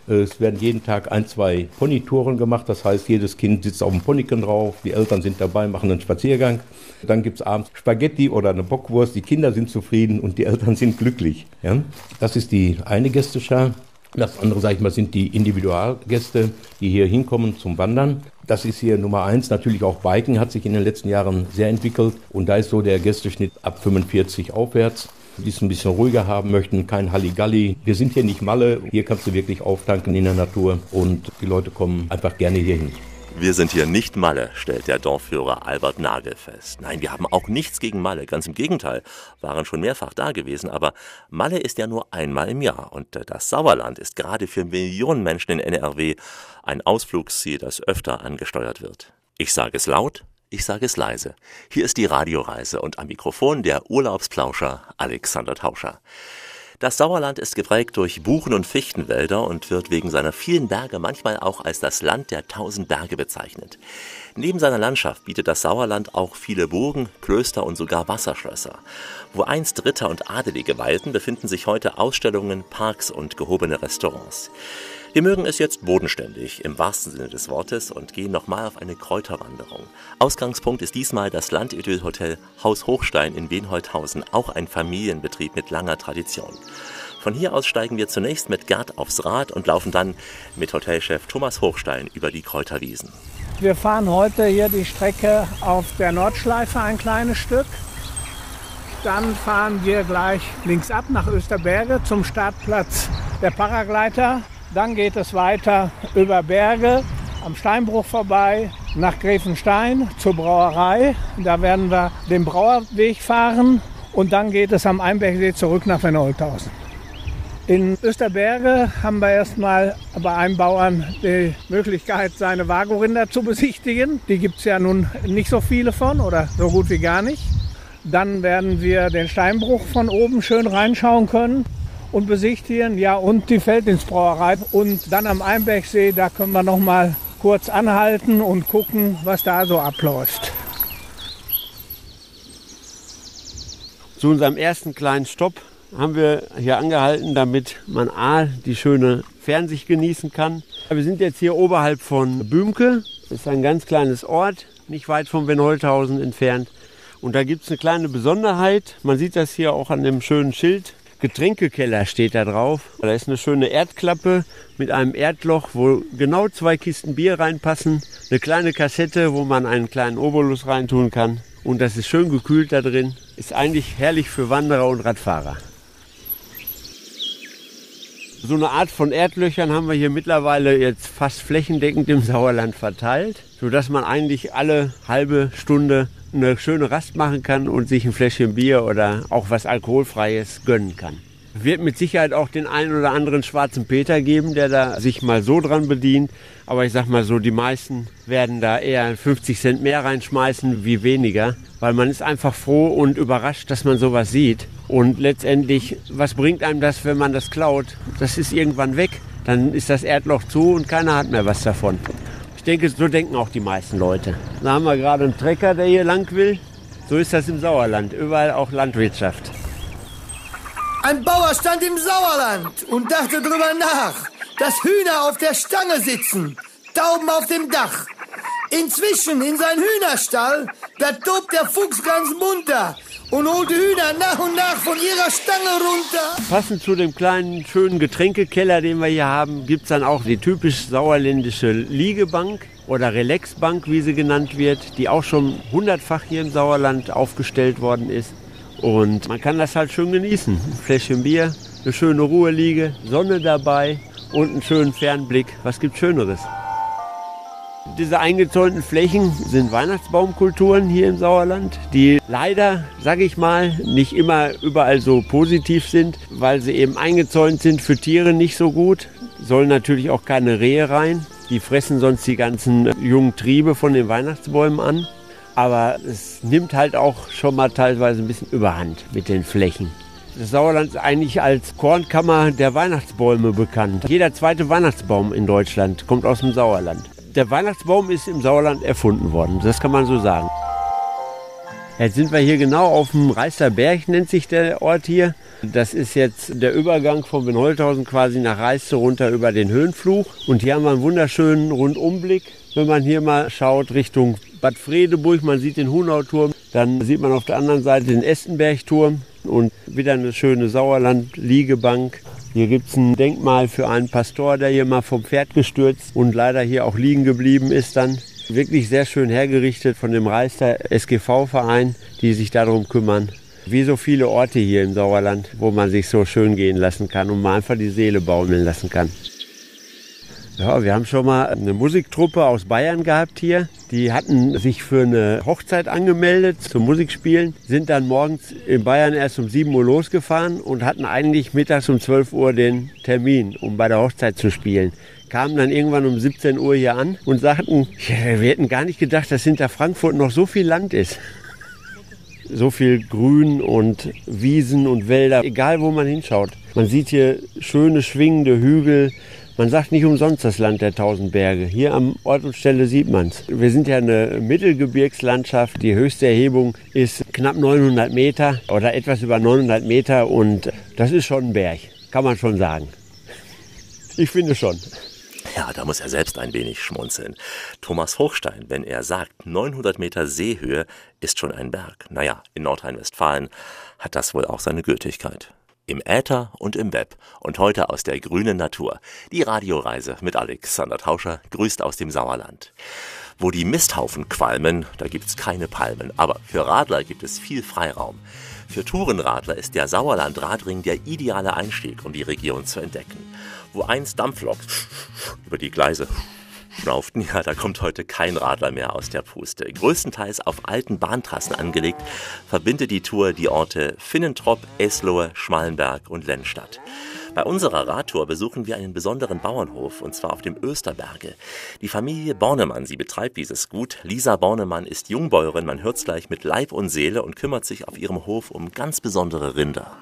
Es werden jeden Tag ein, zwei Ponytouren gemacht. Das heißt, jedes Kind sitzt auf dem Ponyken drauf. Die Eltern sind dabei, machen einen Spaziergang. Dann gibt es abends Spaghetti oder eine Bockwurst. Die Kinder sind zufrieden und die Eltern sind glücklich. Ja? Das ist die eine Gästeschar. Das andere, sage ich mal, sind die Individualgäste, die hier hinkommen zum Wandern. Das ist hier Nummer eins. Natürlich auch Biken hat sich in den letzten Jahren sehr entwickelt. Und da ist so der Gästeschnitt ab 45 aufwärts. Die es ein bisschen ruhiger haben möchten, kein Halligalli. Wir sind hier nicht Malle. Hier kannst du wirklich auftanken in der Natur. Und die Leute kommen einfach gerne hier hin. Wir sind hier nicht Malle, stellt der Dorfführer Albert Nagel fest. Nein, wir haben auch nichts gegen Malle, ganz im Gegenteil, waren schon mehrfach da gewesen, aber Malle ist ja nur einmal im Jahr und das Sauerland ist gerade für Millionen Menschen in NRW ein Ausflugsziel, das öfter angesteuert wird. Ich sage es laut, ich sage es leise. Hier ist die Radioreise und am Mikrofon der Urlaubsplauscher Alexander Tauscher. Das Sauerland ist geprägt durch Buchen- und Fichtenwälder und wird wegen seiner vielen Berge manchmal auch als das Land der tausend Berge bezeichnet. Neben seiner Landschaft bietet das Sauerland auch viele Burgen, Klöster und sogar Wasserschlösser. Wo einst Ritter und Adelige weilten, befinden sich heute Ausstellungen, Parks und gehobene Restaurants. Wir mögen es jetzt bodenständig, im wahrsten Sinne des Wortes, und gehen nochmal auf eine Kräuterwanderung. Ausgangspunkt ist diesmal das Landidyll-Hotel Haus Hochstein in Wenholthausen, auch ein Familienbetrieb mit langer Tradition. Von hier aus steigen wir zunächst mit Gerd aufs Rad und laufen dann mit Hotelchef Thomas Hochstein über die Kräuterwiesen. Wir fahren heute hier die Strecke auf der Nordschleife ein kleines Stück. Dann fahren wir gleich links ab nach Österberge zum Startplatz der Paragleiter. Dann geht es weiter über Berge am Steinbruch vorbei nach Gräfenstein zur Brauerei. Da werden wir den Brauerweg fahren und dann geht es am Einbergsee zurück nach Wenolthausen. In Österberge haben wir erstmal bei einem Bauern die Möglichkeit, seine Vagorinder zu besichtigen. Die gibt es ja nun nicht so viele von oder so gut wie gar nicht. Dann werden wir den Steinbruch von oben schön reinschauen können und besichtigen. Ja, und die Felddienstbrauerei. Und dann am Einbergsee, da können wir noch mal kurz anhalten und gucken, was da so abläuft. Zu unserem ersten kleinen Stopp haben wir hier angehalten, damit man A, die schöne Fernsicht genießen kann. Wir sind jetzt hier oberhalb von Bümke. Das ist ein ganz kleines Ort, nicht weit von Wenholthausen entfernt. Und da gibt es eine kleine Besonderheit. Man sieht das hier auch an dem schönen Schild. Getränkekeller steht da drauf. Da ist eine schöne Erdklappe mit einem Erdloch, wo genau zwei Kisten Bier reinpassen. Eine kleine Kassette, wo man einen kleinen Obolus reintun kann. Und das ist schön gekühlt da drin. Ist eigentlich herrlich für Wanderer und Radfahrer. So eine Art von Erdlöchern haben wir hier mittlerweile jetzt fast flächendeckend im Sauerland verteilt, sodass man eigentlich alle halbe Stunde eine schöne Rast machen kann und sich ein Fläschchen Bier oder auch was Alkoholfreies gönnen kann. Wird mit Sicherheit auch den einen oder anderen schwarzen Peter geben, der da sich mal so dran bedient. Aber ich sag mal so, die meisten werden da eher 50 Cent mehr reinschmeißen wie weniger, weil man ist einfach froh und überrascht, dass man sowas sieht. Und letztendlich, was bringt einem das, wenn man das klaut? Das ist irgendwann weg. Dann ist das Erdloch zu und keiner hat mehr was davon. Ich denke, so denken auch die meisten Leute. Da haben wir gerade einen Trecker, der hier lang will. So ist das im Sauerland. Überall auch Landwirtschaft. Ein Bauer stand im Sauerland und dachte drüber nach, dass Hühner auf der Stange sitzen, Tauben auf dem Dach. Inzwischen in sein Hühnerstall, da tobt der Fuchs ganz munter und holt die Hühner nach und nach von ihrer Stange runter. Passend zu dem kleinen, schönen Getränkekeller, den wir hier haben, gibt es dann auch die typisch sauerländische Liegebank oder Relaxbank, wie sie genannt wird, die auch schon hundertfach hier im Sauerland aufgestellt worden ist. Und man kann das halt schön genießen. Ein Fläschchen Bier, eine schöne Ruheliege, Sonne dabei und einen schönen Fernblick. Was gibt Schöneres? Diese eingezäunten Flächen sind Weihnachtsbaumkulturen hier im Sauerland, die leider, sage ich mal, nicht immer überall so positiv sind, weil sie eben eingezäunt sind für Tiere nicht so gut. Sollen natürlich auch keine Rehe rein. Die fressen sonst die ganzen jungen Triebe von den Weihnachtsbäumen an. Aber es nimmt halt auch schon mal teilweise ein bisschen Überhand mit den Flächen. Das Sauerland ist eigentlich als Kornkammer der Weihnachtsbäume bekannt. Jeder zweite Weihnachtsbaum in Deutschland kommt aus dem Sauerland. Der Weihnachtsbaum ist im Sauerland erfunden worden, das kann man so sagen. Jetzt sind wir hier genau auf dem Reister Berg, nennt sich der Ort hier. Das ist jetzt der Übergang von Benholthausen quasi nach Reiste runter über den Höhenfluch. Und hier haben wir einen wunderschönen Rundumblick. Wenn man hier mal schaut Richtung Bad Fredeburg, man sieht den Hunauturm, dann sieht man auf der anderen Seite den Estenbergturm und wieder eine schöne Sauerland-Liegebank. Hier gibt es ein Denkmal für einen Pastor, der hier mal vom Pferd gestürzt und leider hier auch liegen geblieben ist dann. Wirklich sehr schön hergerichtet von dem Reister SGV-Verein, die sich darum kümmern. Wie so viele Orte hier im Sauerland, wo man sich so schön gehen lassen kann und mal einfach die Seele baumeln lassen kann. Ja, wir haben schon mal eine Musiktruppe aus Bayern gehabt hier. Die hatten sich für eine Hochzeit angemeldet zum Musikspielen, sind dann morgens in Bayern erst um 7 Uhr losgefahren und hatten eigentlich mittags um 12 Uhr den Termin, um bei der Hochzeit zu spielen. Kamen dann irgendwann um 17 Uhr hier an und sagten, wir hätten gar nicht gedacht, dass hinter Frankfurt noch so viel Land ist. So viel Grün und Wiesen und Wälder, egal wo man hinschaut. Man sieht hier schöne schwingende Hügel, man sagt nicht umsonst das Land der tausend Berge. Hier am Ort und Stelle sieht man es. Wir sind ja eine Mittelgebirgslandschaft. Die höchste Erhebung ist knapp 900 Meter oder etwas über 900 Meter und das ist schon ein Berg, kann man schon sagen. Ich finde schon. Ja, da muss er selbst ein wenig schmunzeln. Thomas Hochstein, wenn er sagt, 900 Meter Seehöhe ist schon ein Berg. Naja, in Nordrhein-Westfalen hat das wohl auch seine Gültigkeit im Äther und im Web und heute aus der grünen Natur. Die Radioreise mit Alexander Tauscher grüßt aus dem Sauerland. Wo die Misthaufen qualmen, da gibt's keine Palmen, aber für Radler gibt es viel Freiraum. Für Tourenradler ist der Sauerland-Radring der ideale Einstieg, um die Region zu entdecken. Wo einst Dampfloks über die Gleise schnauften, ja, da kommt heute kein Radler mehr aus der Puste. Größtenteils auf alten Bahntrassen angelegt, verbindet die Tour die Orte Finnentrop, Eslohe, Schmalenberg und Lennstadt. Bei unserer Radtour besuchen wir einen besonderen Bauernhof, und zwar auf dem Österberge. Die Familie Bornemann, sie betreibt dieses Gut. Lisa Bornemann ist Jungbäuerin, man hört's gleich mit Leib und Seele und kümmert sich auf ihrem Hof um ganz besondere Rinder.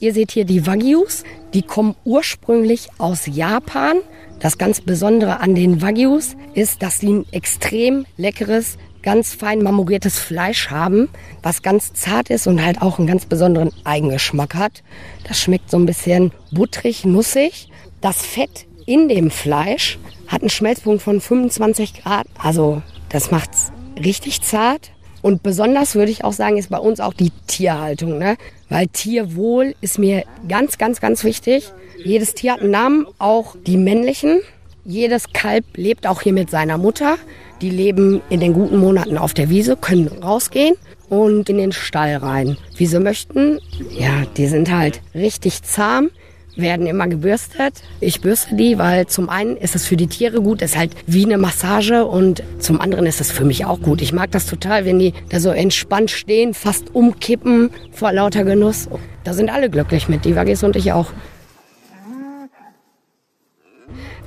Ihr seht hier die Wagyus, die kommen ursprünglich aus Japan. Das ganz Besondere an den Wagyus ist, dass sie ein extrem leckeres, ganz fein marmoriertes Fleisch haben, was ganz zart ist und halt auch einen ganz besonderen Eigengeschmack hat. Das schmeckt so ein bisschen butterig, nussig. Das Fett in dem Fleisch hat einen Schmelzpunkt von 25 Grad. Also das macht's richtig zart. Und besonders würde ich auch sagen, ist bei uns auch die Tierhaltung. Ne? Weil Tierwohl ist mir ganz, ganz, ganz wichtig. Jedes Tier hat einen Namen, auch die männlichen. Jedes Kalb lebt auch hier mit seiner Mutter. Die leben in den guten Monaten auf der Wiese, können rausgehen und in den Stall rein, wie sie möchten. Ja, die sind halt richtig zahm werden immer gebürstet. Ich bürste die, weil zum einen ist es für die Tiere gut, ist halt wie eine Massage und zum anderen ist es für mich auch gut. Ich mag das total, wenn die da so entspannt stehen, fast umkippen vor lauter Genuss. Da sind alle glücklich mit, die Waggis und ich auch.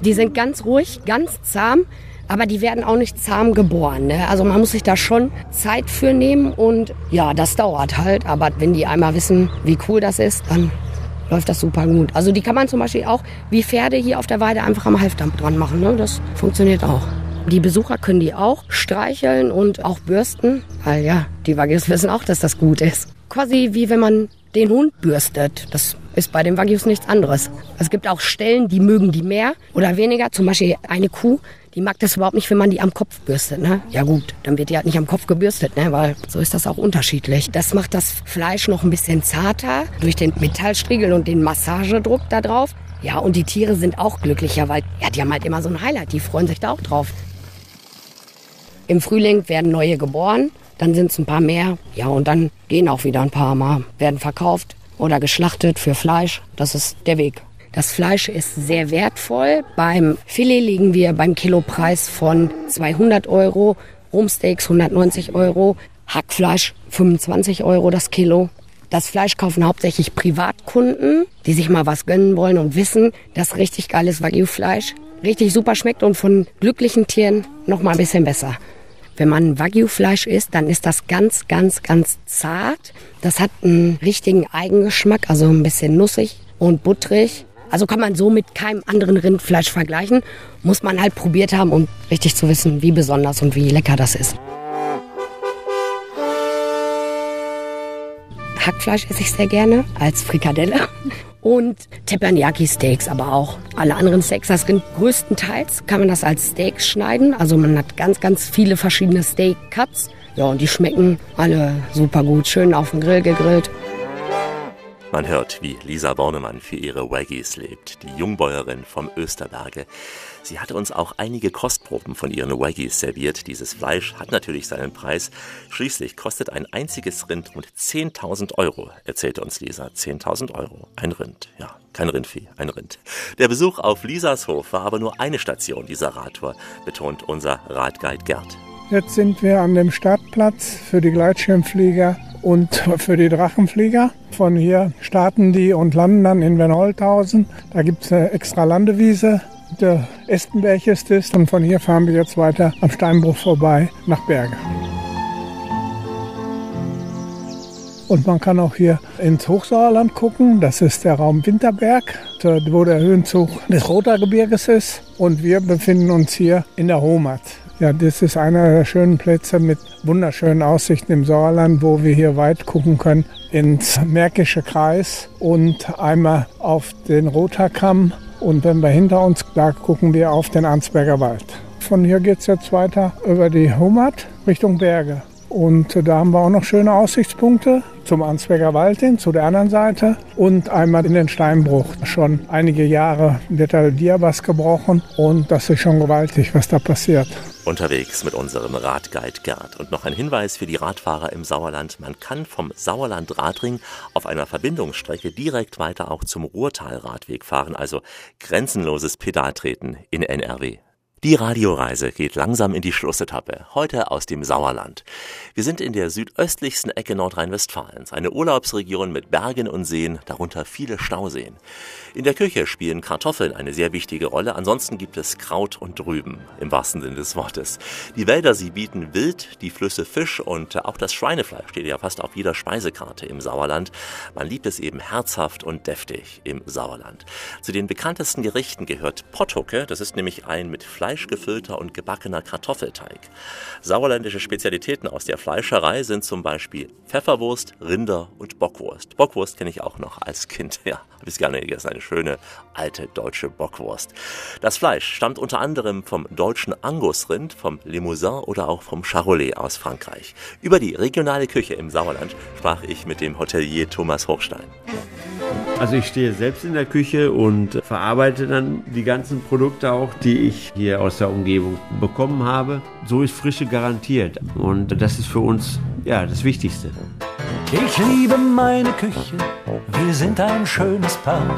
Die sind ganz ruhig, ganz zahm, aber die werden auch nicht zahm geboren. Ne? Also man muss sich da schon Zeit für nehmen und ja, das dauert halt. Aber wenn die einmal wissen, wie cool das ist, dann läuft das super gut. Also die kann man zum Beispiel auch wie Pferde hier auf der Weide einfach am Halfdampf dran machen. Ne? Das funktioniert auch. Die Besucher können die auch streicheln und auch bürsten, weil ja, die Waggis wissen auch, dass das gut ist. Quasi wie wenn man den Hund bürstet. Das ist bei den Wagyus nichts anderes. Es gibt auch Stellen, die mögen die mehr oder weniger. Zum Beispiel eine Kuh, die mag das überhaupt nicht, wenn man die am Kopf bürstet. Ne? Ja gut, dann wird die halt nicht am Kopf gebürstet, ne? weil so ist das auch unterschiedlich. Das macht das Fleisch noch ein bisschen zarter durch den Metallstriegel und den Massagedruck da drauf. Ja, und die Tiere sind auch glücklicher, weil ja, die haben halt immer so ein Highlight, die freuen sich da auch drauf. Im Frühling werden neue geboren, dann sind es ein paar mehr, ja, und dann gehen auch wieder ein paar mal, werden verkauft oder geschlachtet für Fleisch. Das ist der Weg. Das Fleisch ist sehr wertvoll. Beim Filet liegen wir beim Kilopreis von 200 Euro, Rumsteaks 190 Euro, Hackfleisch 25 Euro das Kilo. Das Fleisch kaufen hauptsächlich Privatkunden, die sich mal was gönnen wollen und wissen, dass richtig geiles Wagyu-Fleisch richtig super schmeckt und von glücklichen Tieren noch mal ein bisschen besser. Wenn man Wagyu-Fleisch isst, dann ist das ganz, ganz, ganz zart. Das hat einen richtigen Eigengeschmack, also ein bisschen nussig und butterig. Also kann man so mit keinem anderen Rindfleisch vergleichen. Muss man halt probiert haben, um richtig zu wissen, wie besonders und wie lecker das ist. Hackfleisch esse ich sehr gerne als Frikadelle und Teppanyaki-Steaks, aber auch alle anderen Steaks. Das Rind größtenteils kann man das als Steaks schneiden. Also man hat ganz, ganz viele verschiedene Steak-Cuts. Ja, und die schmecken alle super gut. Schön auf dem Grill gegrillt. Man hört, wie Lisa Bornemann für ihre Waggies lebt, die Jungbäuerin vom Österberge. Sie hatte uns auch einige Kostproben von ihren Waggies serviert. Dieses Fleisch hat natürlich seinen Preis. Schließlich kostet ein einziges Rind rund 10.000 Euro, erzählte uns Lisa. 10.000 Euro. Ein Rind. Ja, kein Rindvieh, ein Rind. Der Besuch auf Lisas Hof war aber nur eine Station dieser Radtour, betont unser Radguide Gerd. Jetzt sind wir an dem Startplatz für die Gleitschirmflieger und für die Drachenflieger. Von hier starten die und landen dann in Wernholthausen. Da gibt es eine extra Landewiese. Der Estenberg ist es und von hier fahren wir jetzt weiter am Steinbruch vorbei nach Berge. Und man kann auch hier ins Hochsauerland gucken. Das ist der Raum Winterberg, wo der Höhenzug des Rothergebirges ist. Und wir befinden uns hier in der Homat. Ja, das ist einer der schönen Plätze mit wunderschönen Aussichten im Sauerland, wo wir hier weit gucken können ins Märkische Kreis und einmal auf den Rotherkamm. Und wenn wir hinter uns, da gucken wir auf den Arnsberger Wald. Von hier geht es jetzt weiter über die Humert Richtung Berge. Und da haben wir auch noch schöne Aussichtspunkte zum Ansberger Wald hin, zu der anderen Seite und einmal in den Steinbruch. Schon einige Jahre wird der Diabas gebrochen und das ist schon gewaltig, was da passiert. Unterwegs mit unserem Radguide Gerd. Und noch ein Hinweis für die Radfahrer im Sauerland. Man kann vom Sauerland Radring auf einer Verbindungsstrecke direkt weiter auch zum Ruhrtal-Radweg fahren. Also grenzenloses Pedaltreten in NRW. Die Radioreise geht langsam in die Schlussetappe, heute aus dem Sauerland. Wir sind in der südöstlichsten Ecke Nordrhein-Westfalens, eine Urlaubsregion mit Bergen und Seen, darunter viele Stauseen. In der Küche spielen Kartoffeln eine sehr wichtige Rolle, ansonsten gibt es Kraut und Rüben, im wahrsten Sinne des Wortes. Die Wälder, sie bieten Wild, die Flüsse Fisch und auch das Schweinefleisch steht ja fast auf jeder Speisekarte im Sauerland. Man liebt es eben herzhaft und deftig im Sauerland. Zu den bekanntesten Gerichten gehört Pottucke, das ist nämlich ein mit Fleisch gefüllter und gebackener Kartoffelteig. Sauerländische Spezialitäten aus der Fleischerei sind zum Beispiel Pfefferwurst, Rinder und Bockwurst. Bockwurst kenne ich auch noch als Kind, ja, habe ich gerne gegessen, eine schöne alte deutsche Bockwurst. Das Fleisch stammt unter anderem vom deutschen Angusrind, vom Limousin oder auch vom Charolais aus Frankreich. Über die regionale Küche im Sauerland sprach ich mit dem Hotelier Thomas Hochstein. Also ich stehe selbst in der Küche und verarbeite dann die ganzen Produkte auch, die ich hier aus der Umgebung bekommen habe. So ist Frische garantiert und das ist für uns ja das Wichtigste. Ich liebe meine Küche, wir sind ein schönes Paar.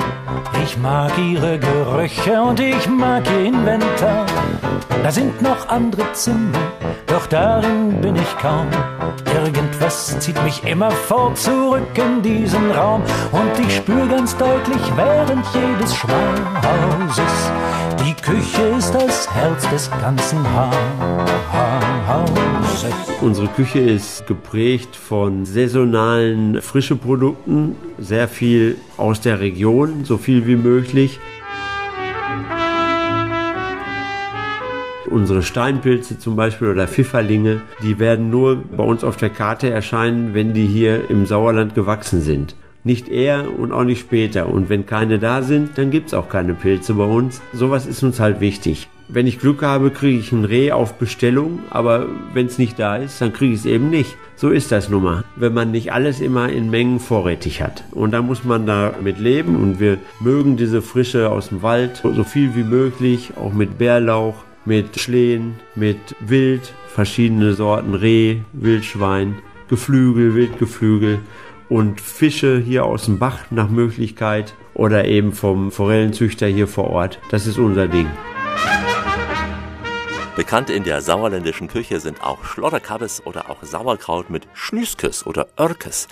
Ich mag ihre Gerüche und ich mag ihr Inventar. Da sind noch andere Zimmer, doch darin bin ich kaum. Irgendwas zieht mich immer vor zurück in diesen Raum und ich spüre ganz deutlich während jedes Schmalhauses, die Küche ist das Herz des ganzen Hauses. Unsere Küche ist geprägt von saisonalen frische Produkten, sehr viel aus der Region, so viel wie möglich. Unsere Steinpilze zum Beispiel oder Pfifferlinge, die werden nur bei uns auf der Karte erscheinen, wenn die hier im Sauerland gewachsen sind. Nicht eher und auch nicht später. Und wenn keine da sind, dann gibt's auch keine Pilze bei uns. Sowas ist uns halt wichtig. Wenn ich Glück habe, kriege ich ein Reh auf Bestellung, aber wenn es nicht da ist, dann kriege ich es eben nicht. So ist das nun mal, wenn man nicht alles immer in Mengen vorrätig hat. Und da muss man damit leben und wir mögen diese Frische aus dem Wald so viel wie möglich, auch mit Bärlauch, mit Schlehen, mit Wild, verschiedene Sorten Reh, Wildschwein, Geflügel, Wildgeflügel und Fische hier aus dem Bach nach Möglichkeit oder eben vom Forellenzüchter hier vor Ort. Das ist unser Ding. Bekannt in der sauerländischen Küche sind auch Schlotterkabbes oder auch Sauerkraut mit Schnüskes oder Örkes.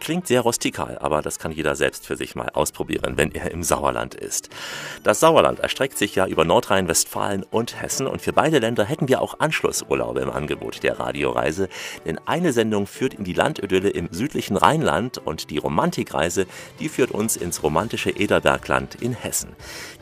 Klingt sehr rustikal, aber das kann jeder selbst für sich mal ausprobieren, wenn er im Sauerland ist. Das Sauerland erstreckt sich ja über Nordrhein-Westfalen und Hessen und für beide Länder hätten wir auch Anschlussurlaube im Angebot der Radioreise, denn eine Sendung führt in die Landidylle im südlichen Rheinland und die Romantikreise, die führt uns ins romantische Ederbergland in Hessen.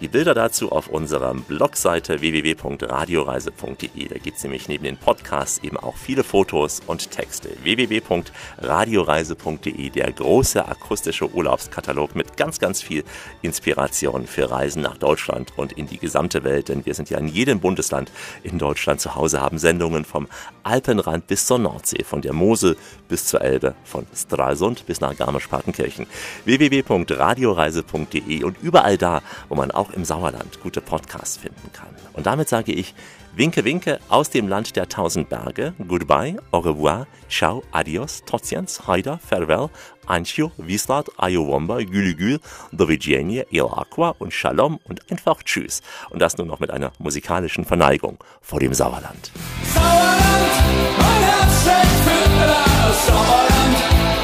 Die Bilder dazu auf unserer Blogseite www.radioreise.de. Da gibt es nämlich neben den Podcasts eben auch viele Fotos und Texte. www.radioreise.de der große akustische Urlaubskatalog mit ganz, ganz viel Inspiration für Reisen nach Deutschland und in die gesamte Welt, denn wir sind ja in jedem Bundesland in Deutschland zu Hause, haben Sendungen vom Alpenrand bis zur Nordsee, von der Mosel bis zur Elbe, von Stralsund bis nach Garmisch-Partenkirchen. www.radioreise.de und überall da, wo man auch im Sauerland gute Podcasts finden kann. Und damit sage ich, Winke, winke aus dem Land der tausend Berge. Goodbye, au revoir, ciao, adios, trotziens, haida, farewell, ancio, vislat, ayowomba, gülügül, dovigienie, il aqua und shalom und einfach tschüss. Und das nur noch mit einer musikalischen Verneigung vor dem Sauerland. Sauerland, mein Herz schlägt für das Sauerland,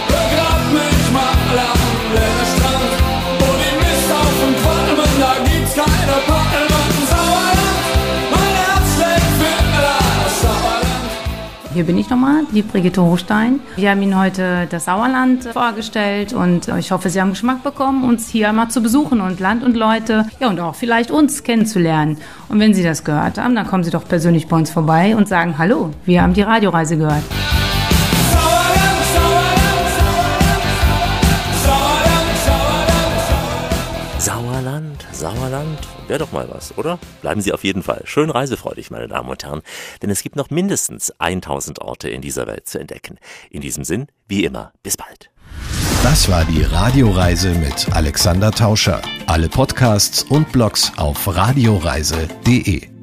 begrab mich mal Hier bin ich nochmal, die Brigitte Hochstein. Wir haben Ihnen heute das Sauerland vorgestellt und ich hoffe, Sie haben Geschmack bekommen, uns hier einmal zu besuchen und Land und Leute, ja und auch vielleicht uns kennenzulernen. Und wenn Sie das gehört haben, dann kommen Sie doch persönlich bei uns vorbei und sagen Hallo, wir haben die Radioreise gehört. Sauerland, Sauerland, wäre doch mal was, oder? Bleiben Sie auf jeden Fall schön reisefreudig, meine Damen und Herren, denn es gibt noch mindestens 1000 Orte in dieser Welt zu entdecken. In diesem Sinn, wie immer, bis bald. Das war die Radioreise mit Alexander Tauscher. Alle Podcasts und Blogs auf radioreise.de.